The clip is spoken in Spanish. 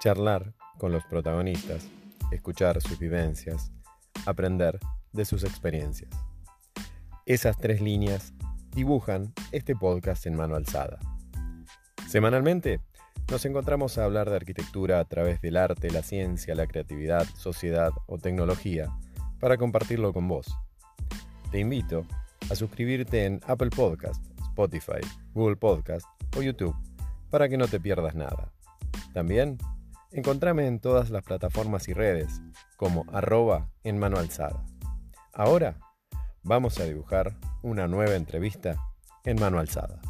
charlar con los protagonistas, escuchar sus vivencias, aprender de sus experiencias. Esas tres líneas dibujan este podcast en mano alzada. Semanalmente nos encontramos a hablar de arquitectura a través del arte, la ciencia, la creatividad, sociedad o tecnología para compartirlo con vos. Te invito a suscribirte en Apple Podcast, Spotify, Google Podcast o YouTube para que no te pierdas nada. También encontrame en todas las plataformas y redes como arroba en mano alzada. Ahora vamos a dibujar una nueva entrevista en mano alzada.